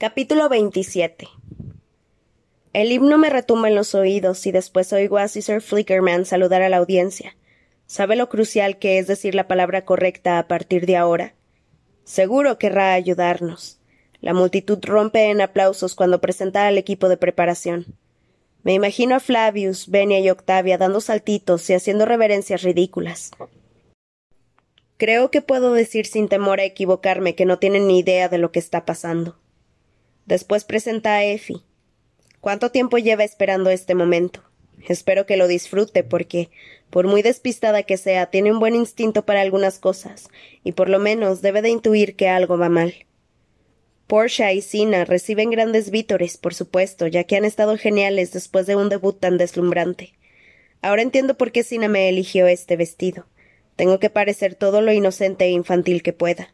Capítulo 27 El himno me retumba en los oídos y después oigo a Sir Flickerman saludar a la audiencia. ¿Sabe lo crucial que es decir la palabra correcta a partir de ahora? Seguro querrá ayudarnos. La multitud rompe en aplausos cuando presenta al equipo de preparación. Me imagino a Flavius, Benia y Octavia dando saltitos y haciendo reverencias ridículas. Creo que puedo decir sin temor a equivocarme que no tienen ni idea de lo que está pasando. Después presenta a Effie. ¿Cuánto tiempo lleva esperando este momento? Espero que lo disfrute porque, por muy despistada que sea, tiene un buen instinto para algunas cosas, y por lo menos debe de intuir que algo va mal. Portia y Sina reciben grandes vítores, por supuesto, ya que han estado geniales después de un debut tan deslumbrante. Ahora entiendo por qué Sina me eligió este vestido. Tengo que parecer todo lo inocente e infantil que pueda.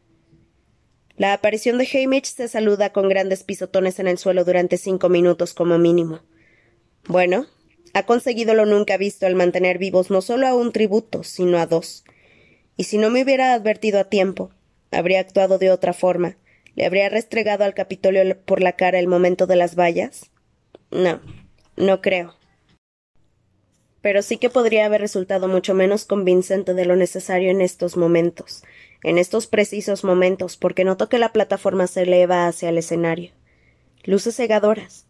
La aparición de Hamish se saluda con grandes pisotones en el suelo durante cinco minutos como mínimo. Bueno, ha conseguido lo nunca visto al mantener vivos no solo a un tributo, sino a dos. Y si no me hubiera advertido a tiempo, habría actuado de otra forma. ¿Le habría restregado al Capitolio por la cara el momento de las vallas? No, no creo. Pero sí que podría haber resultado mucho menos convincente de lo necesario en estos momentos, en estos precisos momentos, porque noto que la plataforma se eleva hacia el escenario. Luces cegadoras.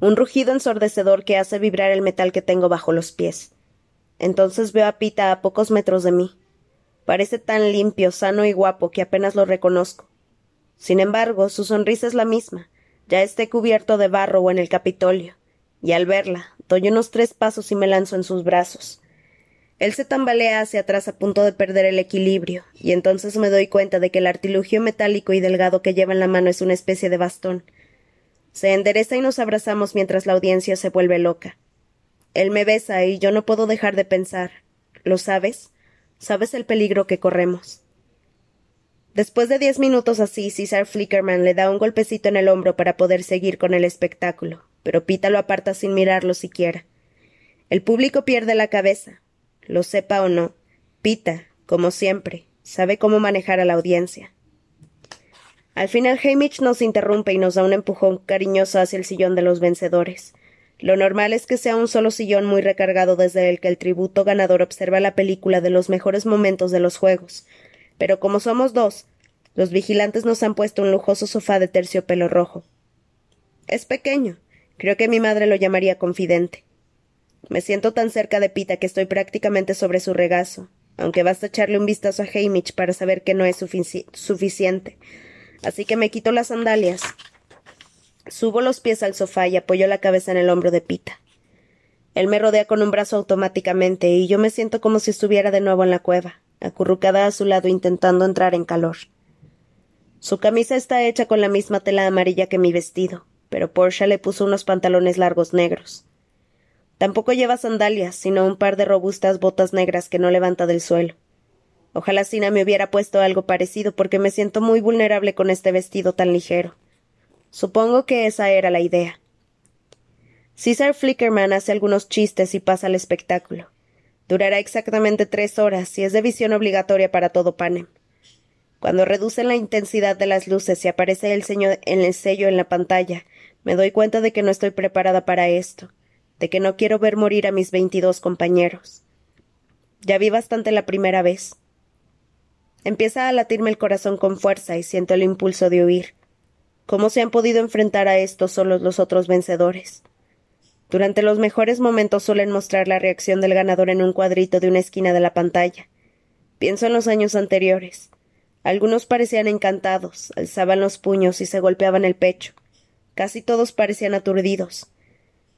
Un rugido ensordecedor que hace vibrar el metal que tengo bajo los pies. Entonces veo a Pita a pocos metros de mí. Parece tan limpio, sano y guapo que apenas lo reconozco. Sin embargo, su sonrisa es la misma, ya esté cubierto de barro o en el Capitolio, y al verla, doy unos tres pasos y me lanzo en sus brazos. Él se tambalea hacia atrás a punto de perder el equilibrio, y entonces me doy cuenta de que el artilugio metálico y delgado que lleva en la mano es una especie de bastón. Se endereza y nos abrazamos mientras la audiencia se vuelve loca. Él me besa y yo no puedo dejar de pensar. ¿Lo sabes? ¿Sabes el peligro que corremos? Después de diez minutos así, César Flickerman le da un golpecito en el hombro para poder seguir con el espectáculo, pero Pita lo aparta sin mirarlo siquiera. El público pierde la cabeza, lo sepa o no, Pita, como siempre, sabe cómo manejar a la audiencia. Al final Hamish nos interrumpe y nos da un empujón cariñoso hacia el sillón de los vencedores. Lo normal es que sea un solo sillón muy recargado desde el que el tributo ganador observa la película de los mejores momentos de los juegos. Pero como somos dos, los vigilantes nos han puesto un lujoso sofá de terciopelo rojo. Es pequeño. Creo que mi madre lo llamaría confidente. Me siento tan cerca de Pita que estoy prácticamente sobre su regazo, aunque basta echarle un vistazo a Hamish para saber que no es suficiente. Así que me quito las sandalias. Subo los pies al sofá y apoyo la cabeza en el hombro de Pita. Él me rodea con un brazo automáticamente y yo me siento como si estuviera de nuevo en la cueva, acurrucada a su lado intentando entrar en calor. Su camisa está hecha con la misma tela amarilla que mi vestido, pero Portia le puso unos pantalones largos negros. Tampoco lleva sandalias, sino un par de robustas botas negras que no levanta del suelo. Ojalá Sina me hubiera puesto algo parecido porque me siento muy vulnerable con este vestido tan ligero. Supongo que esa era la idea. César Flickerman hace algunos chistes y pasa al espectáculo. Durará exactamente tres horas y es de visión obligatoria para todo Panem. Cuando reducen la intensidad de las luces y aparece el, el sello en la pantalla, me doy cuenta de que no estoy preparada para esto de que no quiero ver morir a mis veintidós compañeros. Ya vi bastante la primera vez. Empieza a latirme el corazón con fuerza y siento el impulso de huir. ¿Cómo se han podido enfrentar a esto solos los otros vencedores? Durante los mejores momentos suelen mostrar la reacción del ganador en un cuadrito de una esquina de la pantalla. Pienso en los años anteriores. Algunos parecían encantados, alzaban los puños y se golpeaban el pecho. Casi todos parecían aturdidos.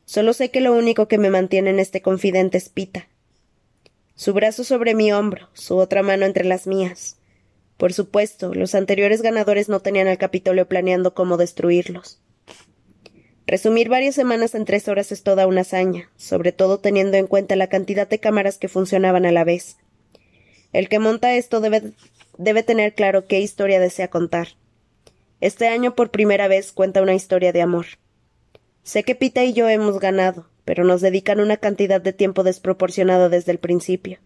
Solo sé que lo único que me mantiene en este confidente es Pita. Su brazo sobre mi hombro, su otra mano entre las mías. Por supuesto, los anteriores ganadores no tenían al Capitolio planeando cómo destruirlos. Resumir varias semanas en tres horas es toda una hazaña, sobre todo teniendo en cuenta la cantidad de cámaras que funcionaban a la vez. El que monta esto debe, debe tener claro qué historia desea contar. Este año por primera vez cuenta una historia de amor. Sé que Pita y yo hemos ganado, pero nos dedican una cantidad de tiempo desproporcionada desde el principio.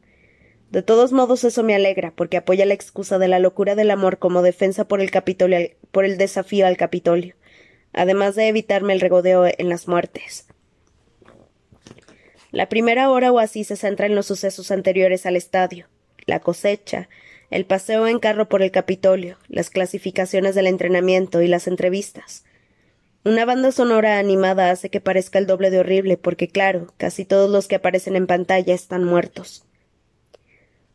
De todos modos, eso me alegra, porque apoya la excusa de la locura del amor como defensa por el, Capitolio, por el desafío al Capitolio. además de evitarme el regodeo en las muertes. La primera hora o así se centra en los sucesos anteriores al estadio, la cosecha, el paseo en carro por el Capitolio, las clasificaciones del entrenamiento y las entrevistas. Una banda sonora animada hace que parezca el doble de horrible porque, claro, casi todos los que aparecen en pantalla están muertos.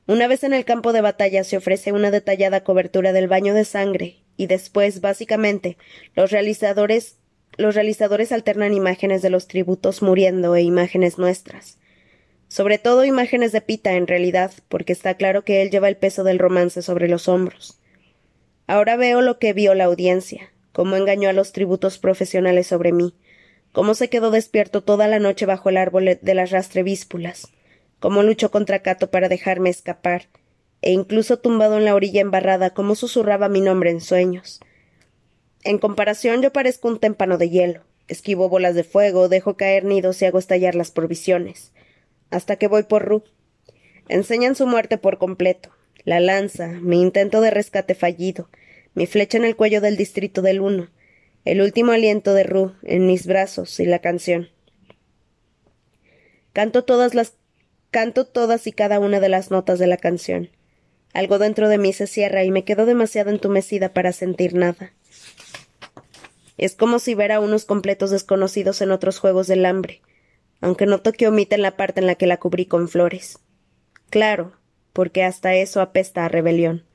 Una vez en el campo de batalla se ofrece una detallada cobertura del baño de sangre y después, básicamente, los realizadores los realizadores alternan imágenes de los tributos muriendo e imágenes nuestras. Sobre todo imágenes de Pita, en realidad, porque está claro que él lleva el peso del romance sobre los hombros. Ahora veo lo que vio la audiencia, cómo engañó a los tributos profesionales sobre mí, cómo se quedó despierto toda la noche bajo el árbol de las rastrevíspulas, cómo luchó contra Cato para dejarme escapar, e incluso tumbado en la orilla embarrada, cómo susurraba mi nombre en sueños. En comparación, yo parezco un témpano de hielo. Esquivo bolas de fuego, dejo caer nidos y hago estallar las provisiones. Hasta que voy por Ru. Enseñan su muerte por completo. La lanza, mi intento de rescate fallido, mi flecha en el cuello del distrito del uno, el último aliento de Ru en mis brazos y la canción. Canto todas las canto todas y cada una de las notas de la canción. Algo dentro de mí se cierra y me quedo demasiado entumecida para sentir nada. Es como si ver a unos completos desconocidos en otros juegos del hambre, aunque noto que omiten la parte en la que la cubrí con flores. Claro, porque hasta eso apesta a rebelión.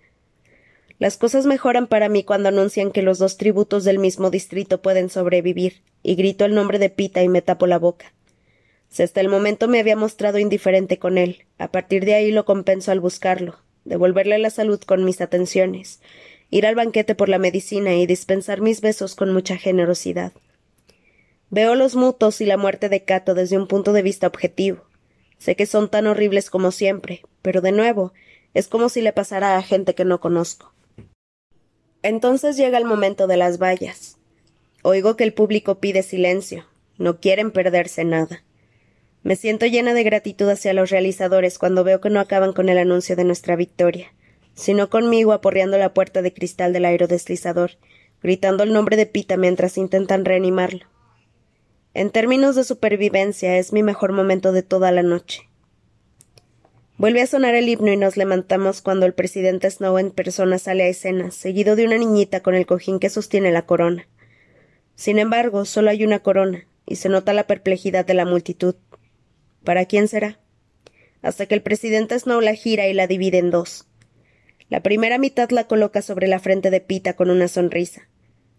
Las cosas mejoran para mí cuando anuncian que los dos tributos del mismo distrito pueden sobrevivir, y grito el nombre de Pita y me tapo la boca. Si hasta el momento me había mostrado indiferente con él, a partir de ahí lo compenso al buscarlo, devolverle la salud con mis atenciones, ir al banquete por la medicina y dispensar mis besos con mucha generosidad. Veo los mutos y la muerte de Cato desde un punto de vista objetivo. Sé que son tan horribles como siempre, pero de nuevo, es como si le pasara a gente que no conozco. Entonces llega el momento de las vallas. Oigo que el público pide silencio. No quieren perderse nada. Me siento llena de gratitud hacia los realizadores cuando veo que no acaban con el anuncio de nuestra victoria sino conmigo aporreando la puerta de cristal del aerodeslizador, gritando el nombre de Pita mientras intentan reanimarlo. En términos de supervivencia es mi mejor momento de toda la noche. Vuelve a sonar el himno y nos levantamos cuando el presidente Snow en persona sale a escena, seguido de una niñita con el cojín que sostiene la corona. Sin embargo, solo hay una corona, y se nota la perplejidad de la multitud. ¿Para quién será? Hasta que el presidente Snow la gira y la divide en dos. La primera mitad la coloca sobre la frente de Pita con una sonrisa.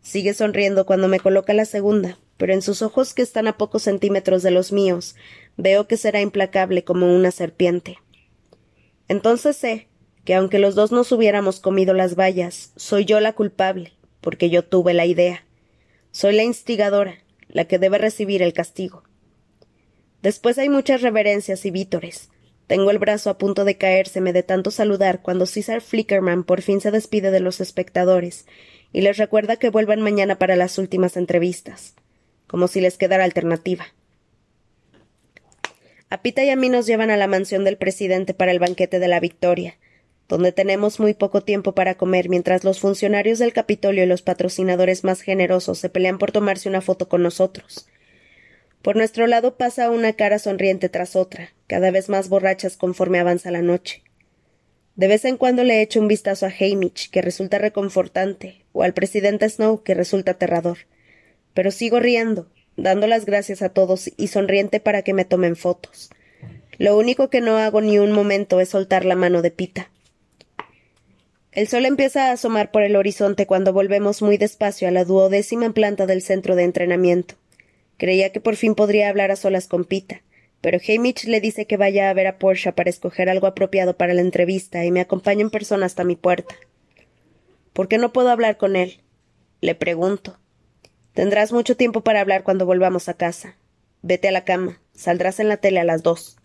Sigue sonriendo cuando me coloca la segunda, pero en sus ojos, que están a pocos centímetros de los míos, veo que será implacable como una serpiente. Entonces sé que aunque los dos nos hubiéramos comido las vallas, soy yo la culpable, porque yo tuve la idea. Soy la instigadora, la que debe recibir el castigo. Después hay muchas reverencias y vítores, tengo el brazo a punto de caérseme de tanto saludar cuando César Flickerman por fin se despide de los espectadores y les recuerda que vuelvan mañana para las últimas entrevistas, como si les quedara alternativa. A Pita y a mí nos llevan a la mansión del presidente para el banquete de la victoria, donde tenemos muy poco tiempo para comer mientras los funcionarios del Capitolio y los patrocinadores más generosos se pelean por tomarse una foto con nosotros. Por nuestro lado pasa una cara sonriente tras otra, cada vez más borrachas conforme avanza la noche. De vez en cuando le echo un vistazo a Hamish, que resulta reconfortante, o al presidente Snow, que resulta aterrador. Pero sigo riendo, dando las gracias a todos y sonriente para que me tomen fotos. Lo único que no hago ni un momento es soltar la mano de Pita. El sol empieza a asomar por el horizonte cuando volvemos muy despacio a la duodécima planta del centro de entrenamiento. Creía que por fin podría hablar a solas con Pita, pero Hamish le dice que vaya a ver a Portia para escoger algo apropiado para la entrevista y me acompaña en persona hasta mi puerta. ¿Por qué no puedo hablar con él? Le pregunto. Tendrás mucho tiempo para hablar cuando volvamos a casa. Vete a la cama. Saldrás en la tele a las dos.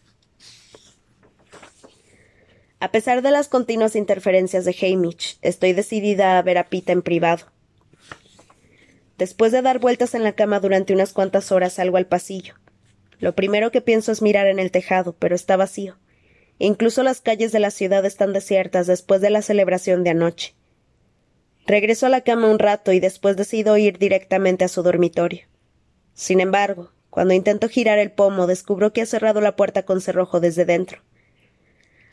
A pesar de las continuas interferencias de Hamish, estoy decidida a ver a Pita en privado. Después de dar vueltas en la cama durante unas cuantas horas salgo al pasillo. Lo primero que pienso es mirar en el tejado, pero está vacío. Incluso las calles de la ciudad están desiertas después de la celebración de anoche. Regresó a la cama un rato y después decidió ir directamente a su dormitorio. Sin embargo, cuando intento girar el pomo, descubro que ha cerrado la puerta con cerrojo desde dentro.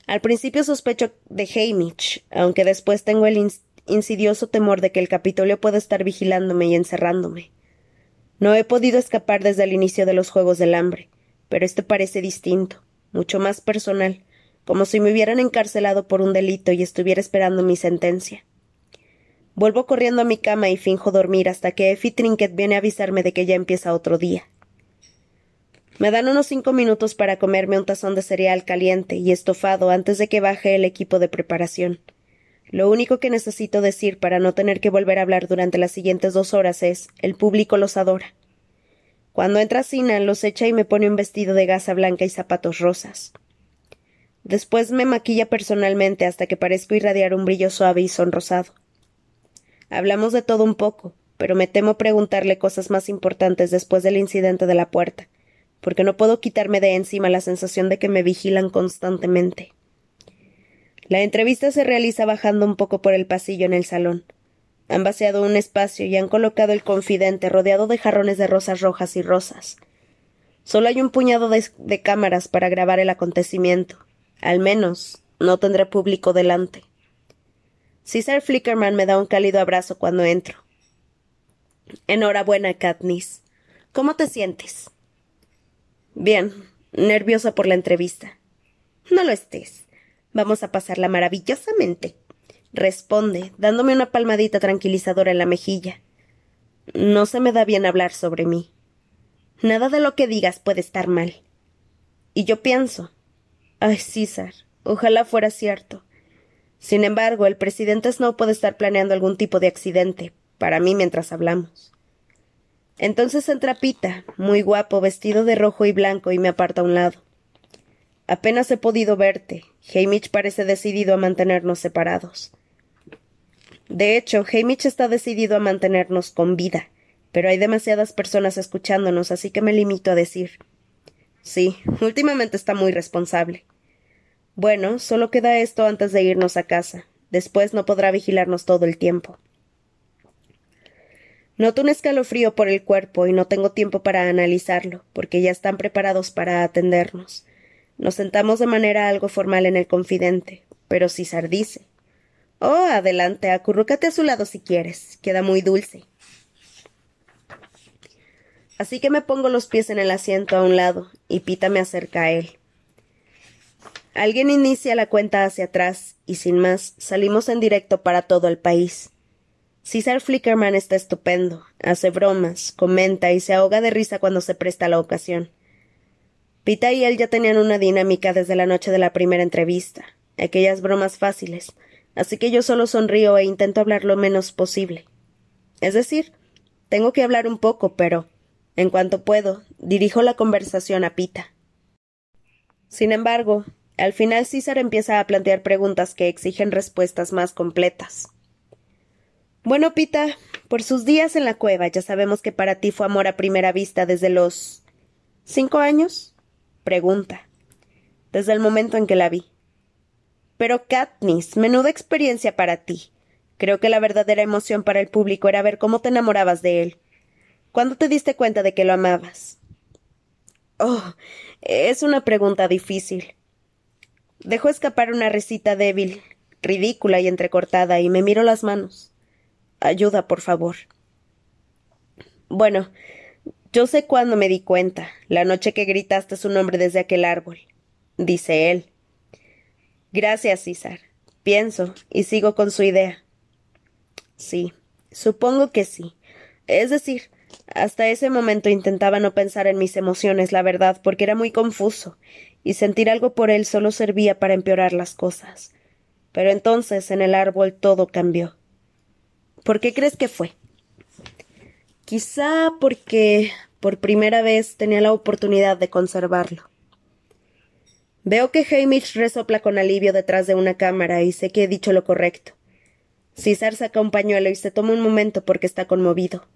Al principio sospecho de Hamish, aunque después tengo el insidioso temor de que el Capitolio pueda estar vigilándome y encerrándome. No he podido escapar desde el inicio de los Juegos del Hambre, pero este parece distinto, mucho más personal, como si me hubieran encarcelado por un delito y estuviera esperando mi sentencia. Vuelvo corriendo a mi cama y finjo dormir hasta que Effie Trinket viene a avisarme de que ya empieza otro día. Me dan unos cinco minutos para comerme un tazón de cereal caliente y estofado antes de que baje el equipo de preparación. Lo único que necesito decir para no tener que volver a hablar durante las siguientes dos horas es el público los adora. Cuando entra Sina, los echa y me pone un vestido de gasa blanca y zapatos rosas. Después me maquilla personalmente hasta que parezco irradiar un brillo suave y sonrosado. Hablamos de todo un poco, pero me temo preguntarle cosas más importantes después del incidente de la puerta, porque no puedo quitarme de encima la sensación de que me vigilan constantemente. La entrevista se realiza bajando un poco por el pasillo en el salón. Han vaciado un espacio y han colocado el confidente rodeado de jarrones de rosas rojas y rosas. Solo hay un puñado de, cámaras para grabar el acontecimiento. Al menos no tendré público delante. César Flickerman me da un cálido abrazo cuando entro. Enhorabuena, Katniss. ¿Cómo te sientes? Bien, nerviosa por la entrevista. No lo estés. Vamos a pasarla maravillosamente. Responde, dándome una palmadita tranquilizadora en la mejilla. No se me da bien hablar sobre mí. Nada de lo que digas puede estar mal. Y yo pienso. Ay, César, ojalá fuera cierto. Sin embargo, el presidente Snow puede estar planeando algún tipo de accidente, para mí mientras hablamos. Entonces entra Pita, muy guapo, vestido de rojo y blanco, y me aparta a un lado. Apenas he podido verte. Hamish parece decidido a mantenernos separados. De hecho, Hamish está decidido a mantenernos con vida, pero hay demasiadas personas escuchándonos, así que me limito a decir. Sí, últimamente está muy responsable. Bueno, solo queda esto antes de irnos a casa. Después no podrá vigilarnos todo el tiempo. Noto un escalofrío por el cuerpo y no tengo tiempo para analizarlo, porque ya están preparados para atendernos. Nos sentamos de manera algo formal en el confidente, pero César dice Oh, adelante, acurrúcate a su lado si quieres. Queda muy dulce. Así que me pongo los pies en el asiento a un lado, y Pita me acerca a él. Alguien inicia la cuenta hacia atrás, y sin más, salimos en directo para todo el país. César Flickerman está estupendo, hace bromas, comenta y se ahoga de risa cuando se presta la ocasión. Pita y él ya tenían una dinámica desde la noche de la primera entrevista, aquellas bromas fáciles, así que yo solo sonrío e intento hablar lo menos posible. Es decir, tengo que hablar un poco, pero, en cuanto puedo, dirijo la conversación a Pita. Sin embargo, al final César empieza a plantear preguntas que exigen respuestas más completas. Bueno, Pita, por sus días en la cueva ya sabemos que para ti fue amor a primera vista desde los. ¿Cinco años? Pregunta. Desde el momento en que la vi. Pero Katniss, menuda experiencia para ti. Creo que la verdadera emoción para el público era ver cómo te enamorabas de él. ¿Cuándo te diste cuenta de que lo amabas? Oh, es una pregunta difícil. Dejó escapar una risita débil, ridícula y entrecortada, y me miró las manos. Ayuda, por favor. Bueno, yo sé cuándo me di cuenta, la noche que gritaste su nombre desde aquel árbol, dice él. Gracias, César. Pienso, y sigo con su idea. Sí, supongo que sí. Es decir, hasta ese momento intentaba no pensar en mis emociones, la verdad, porque era muy confuso, y sentir algo por él solo servía para empeorar las cosas. Pero entonces en el árbol todo cambió. ¿Por qué crees que fue? Quizá porque por primera vez tenía la oportunidad de conservarlo. Veo que Hamish resopla con alivio detrás de una cámara y sé que he dicho lo correcto. César saca un pañuelo y se toma un momento porque está conmovido.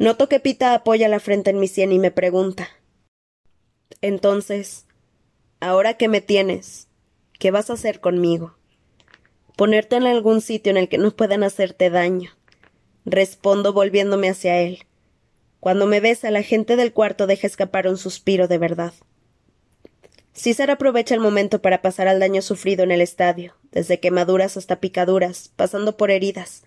Noto que Pita apoya la frente en mi sien y me pregunta. Entonces, ahora que me tienes, ¿qué vas a hacer conmigo? Ponerte en algún sitio en el que no puedan hacerte daño. Respondo volviéndome hacia él. Cuando me besa, la gente del cuarto deja escapar un suspiro de verdad. César aprovecha el momento para pasar al daño sufrido en el estadio, desde quemaduras hasta picaduras, pasando por heridas.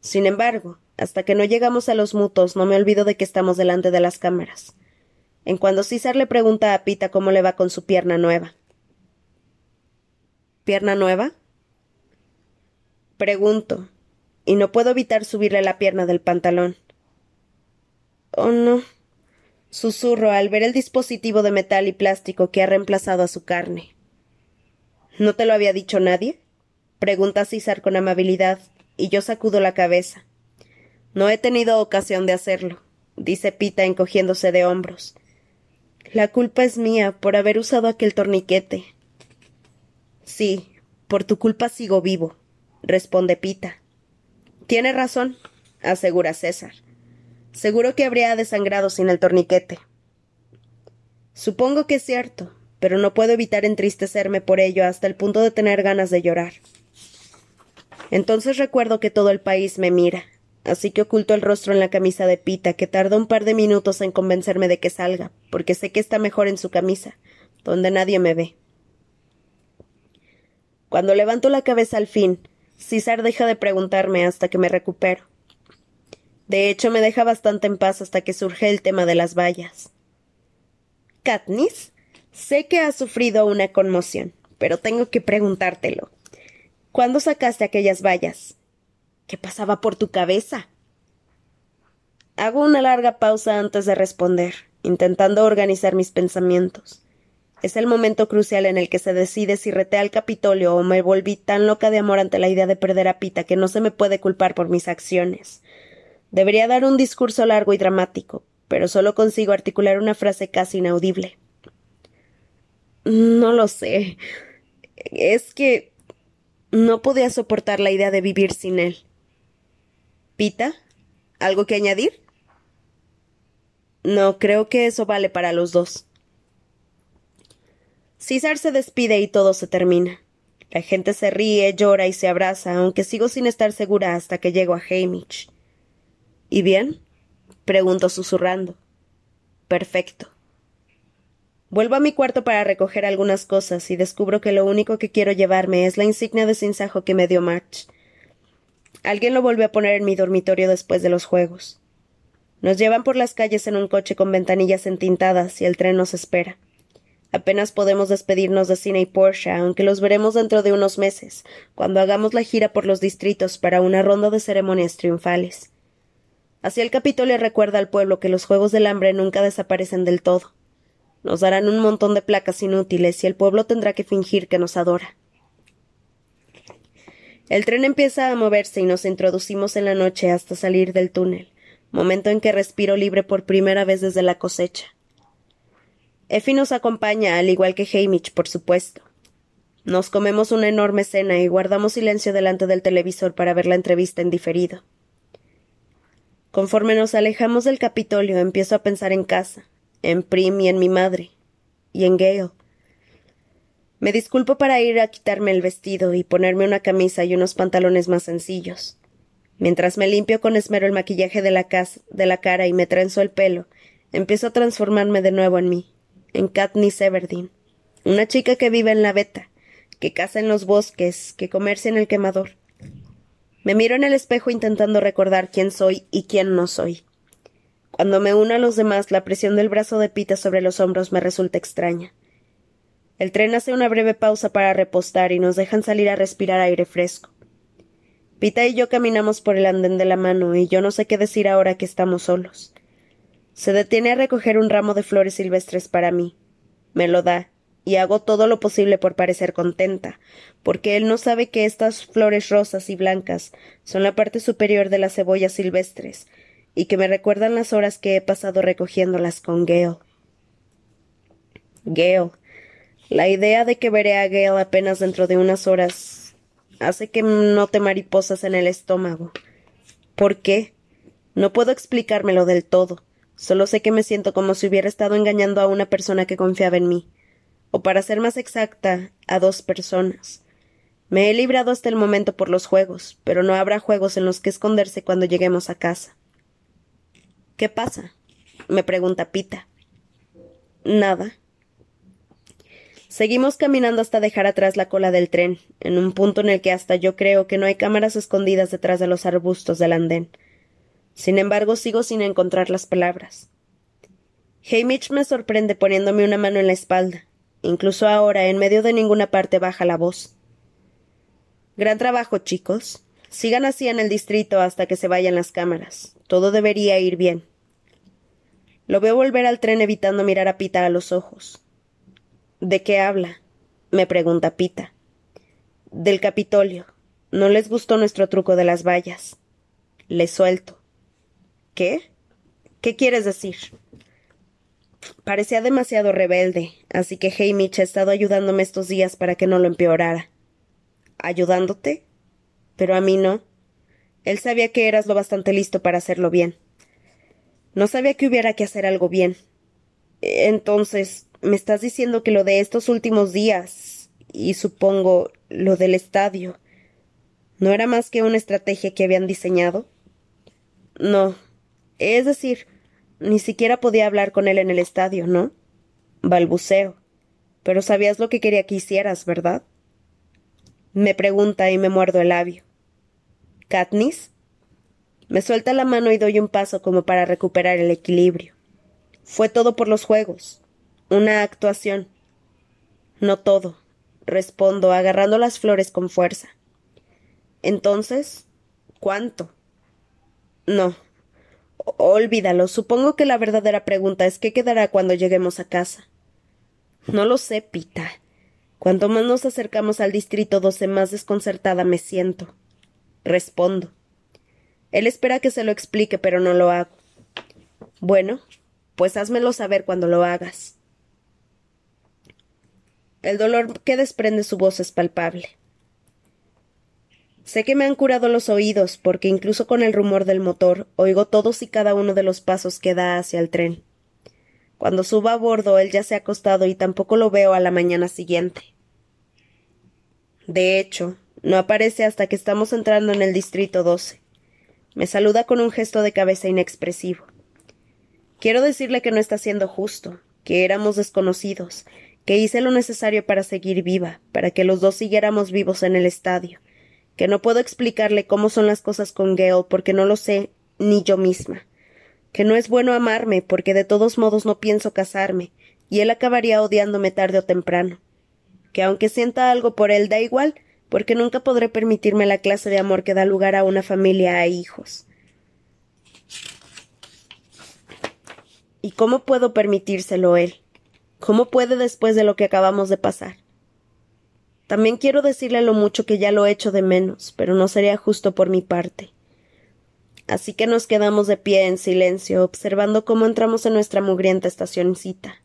Sin embargo, hasta que no llegamos a los mutos, no me olvido de que estamos delante de las cámaras. En cuando César le pregunta a Pita cómo le va con su pierna nueva. ¿Pierna nueva? Pregunto, y no puedo evitar subirle la pierna del pantalón. Oh, no. Susurro al ver el dispositivo de metal y plástico que ha reemplazado a su carne. ¿No te lo había dicho nadie? Pregunta César con amabilidad, y yo sacudo la cabeza. No he tenido ocasión de hacerlo, dice Pita encogiéndose de hombros. La culpa es mía por haber usado aquel torniquete. Sí, por tu culpa sigo vivo, responde Pita. Tiene razón, asegura César. Seguro que habría desangrado sin el torniquete. Supongo que es cierto, pero no puedo evitar entristecerme por ello hasta el punto de tener ganas de llorar. Entonces recuerdo que todo el país me mira, así que oculto el rostro en la camisa de Pita, que tarda un par de minutos en convencerme de que salga, porque sé que está mejor en su camisa, donde nadie me ve. Cuando levanto la cabeza al fin, César deja de preguntarme hasta que me recupero. De hecho, me deja bastante en paz hasta que surge el tema de las vallas. Katniss, sé que has sufrido una conmoción, pero tengo que preguntártelo. ¿Cuándo sacaste aquellas vallas? ¿Qué pasaba por tu cabeza? Hago una larga pausa antes de responder, intentando organizar mis pensamientos. Es el momento crucial en el que se decide si reté al Capitolio o me volví tan loca de amor ante la idea de perder a Pita que no se me puede culpar por mis acciones. Debería dar un discurso largo y dramático, pero solo consigo articular una frase casi inaudible. No lo sé. Es que no podía soportar la idea de vivir sin él. ¿Pita? ¿Algo que añadir? No, creo que eso vale para los dos. César se despide y todo se termina. La gente se ríe, llora y se abraza, aunque sigo sin estar segura hasta que llego a Hamish. ¿Y bien? pregunto susurrando. Perfecto. Vuelvo a mi cuarto para recoger algunas cosas y descubro que lo único que quiero llevarme es la insignia de sinsajo que me dio March. Alguien lo volvió a poner en mi dormitorio después de los juegos. Nos llevan por las calles en un coche con ventanillas entintadas y el tren nos espera. Apenas podemos despedirnos de Cine y Porsche, aunque los veremos dentro de unos meses, cuando hagamos la gira por los distritos para una ronda de ceremonias triunfales. Así el Capitolio recuerda al pueblo que los Juegos del Hambre nunca desaparecen del todo. Nos darán un montón de placas inútiles y el pueblo tendrá que fingir que nos adora. El tren empieza a moverse y nos introducimos en la noche hasta salir del túnel, momento en que respiro libre por primera vez desde la cosecha. Effie nos acompaña, al igual que Hamish, por supuesto. Nos comemos una enorme cena y guardamos silencio delante del televisor para ver la entrevista en diferido. Conforme nos alejamos del Capitolio, empiezo a pensar en casa, en Prim y en mi madre, y en Gale. Me disculpo para ir a quitarme el vestido y ponerme una camisa y unos pantalones más sencillos. Mientras me limpio con esmero el maquillaje de la, de la cara y me trenzo el pelo, empiezo a transformarme de nuevo en mí, en Katniss Everdeen, una chica que vive en la veta, que caza en los bosques, que comercia en el quemador, me miro en el espejo intentando recordar quién soy y quién no soy. Cuando me uno a los demás, la presión del brazo de Pita sobre los hombros me resulta extraña. El tren hace una breve pausa para repostar y nos dejan salir a respirar aire fresco. Pita y yo caminamos por el andén de la mano y yo no sé qué decir ahora que estamos solos. Se detiene a recoger un ramo de flores silvestres para mí. Me lo da, y hago todo lo posible por parecer contenta, porque él no sabe que estas flores rosas y blancas son la parte superior de las cebollas silvestres, y que me recuerdan las horas que he pasado recogiéndolas con Gale. Gale. La idea de que veré a Gale apenas dentro de unas horas hace que note mariposas en el estómago. ¿Por qué? No puedo explicármelo del todo. Solo sé que me siento como si hubiera estado engañando a una persona que confiaba en mí o para ser más exacta, a dos personas. Me he librado hasta el momento por los juegos, pero no habrá juegos en los que esconderse cuando lleguemos a casa. ¿Qué pasa? me pregunta Pita. Nada. Seguimos caminando hasta dejar atrás la cola del tren, en un punto en el que hasta yo creo que no hay cámaras escondidas detrás de los arbustos del andén. Sin embargo, sigo sin encontrar las palabras. Hamish me sorprende poniéndome una mano en la espalda. Incluso ahora, en medio de ninguna parte, baja la voz. Gran trabajo, chicos. Sigan así en el distrito hasta que se vayan las cámaras. Todo debería ir bien. Lo veo volver al tren evitando mirar a Pita a los ojos. ¿De qué habla? me pregunta Pita. Del Capitolio. No les gustó nuestro truco de las vallas. Le suelto. ¿Qué? ¿Qué quieres decir? Parecía demasiado rebelde, así que Hamish ha estado ayudándome estos días para que no lo empeorara ayudándote. Pero a mí no. Él sabía que eras lo bastante listo para hacerlo bien. No sabía que hubiera que hacer algo bien. Entonces, me estás diciendo que lo de estos últimos días, y supongo lo del estadio, ¿no era más que una estrategia que habían diseñado? No. Es decir, ni siquiera podía hablar con él en el estadio, ¿no? Balbuceo. Pero sabías lo que quería que hicieras, ¿verdad? Me pregunta y me muerdo el labio. ¿Katniss? Me suelta la mano y doy un paso como para recuperar el equilibrio. Fue todo por los juegos. Una actuación. No todo, respondo, agarrando las flores con fuerza. Entonces, ¿cuánto? No. olvídalo. Supongo que la verdadera pregunta es qué quedará cuando lleguemos a casa. No lo sé, Pita. Cuanto más nos acercamos al distrito 12, más desconcertada me siento. Respondo. Él espera que se lo explique, pero no lo hago. Bueno, pues házmelo saber cuando lo hagas. El dolor que desprende su voz es palpable. Sé que me han curado los oídos, porque incluso con el rumor del motor oigo todos y cada uno de los pasos que da hacia el tren. Cuando subo a bordo, él ya se ha acostado y tampoco lo veo a la mañana siguiente. De hecho, no aparece hasta que estamos entrando en el distrito 12. Me saluda con un gesto de cabeza inexpresivo. Quiero decirle que no está siendo justo, que éramos desconocidos, que hice lo necesario para seguir viva, para que los dos siguiéramos vivos en el estadio, que no puedo explicarle cómo son las cosas con Gale porque no lo sé ni yo misma, que no es bueno amarme porque de todos modos no pienso casarme, y él acabaría odiándome tarde o temprano, que aunque sienta algo por él da igual, porque nunca podré permitirme la clase de amor que da lugar a una familia e hijos. ¿Y cómo puedo permitírselo él? ¿Cómo puede después de lo que acabamos de pasar? También quiero decirle lo mucho que ya lo he hecho de menos, pero no sería justo por mi parte. Así que nos quedamos de pie en silencio, observando cómo entramos en nuestra mugrienta estacioncita.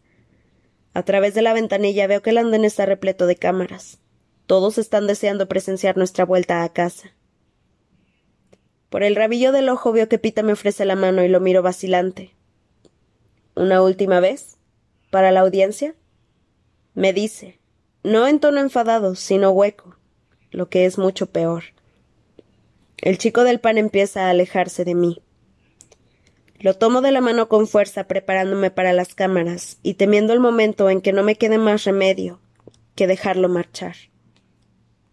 A través de la ventanilla veo que el andén está repleto de cámaras. Todos están deseando presenciar nuestra vuelta a casa. Por el rabillo del ojo veo que Pita me ofrece la mano y lo miro vacilante. ¿Una última vez? ¿Para la audiencia? Me dice, no en tono enfadado, sino hueco, lo que es mucho peor. El chico del pan empieza a alejarse de mí. Lo tomo de la mano con fuerza preparándome para las cámaras y temiendo el momento en que no me quede más remedio que dejarlo marchar.